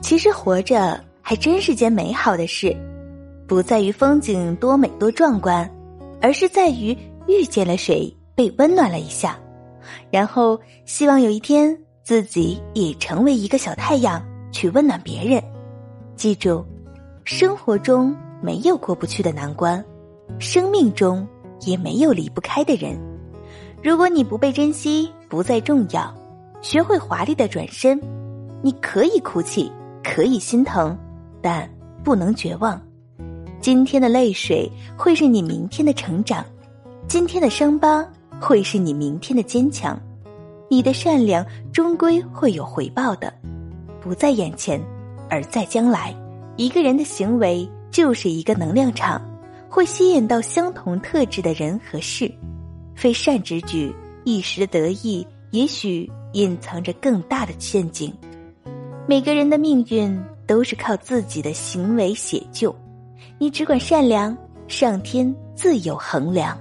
其实活着还真是件美好的事，不在于风景多美多壮观，而是在于遇见了谁，被温暖了一下，然后希望有一天自己也成为一个小太阳，去温暖别人。记住，生活中没有过不去的难关，生命中也没有离不开的人。如果你不被珍惜，不再重要，学会华丽的转身，你可以哭泣，可以心疼，但不能绝望。今天的泪水会是你明天的成长，今天的伤疤会是你明天的坚强。你的善良终归会有回报的，不在眼前，而在将来。一个人的行为就是一个能量场，会吸引到相同特质的人和事。非善之举，一时的得意，也许隐藏着更大的陷阱。每个人的命运都是靠自己的行为写就，你只管善良，上天自有衡量。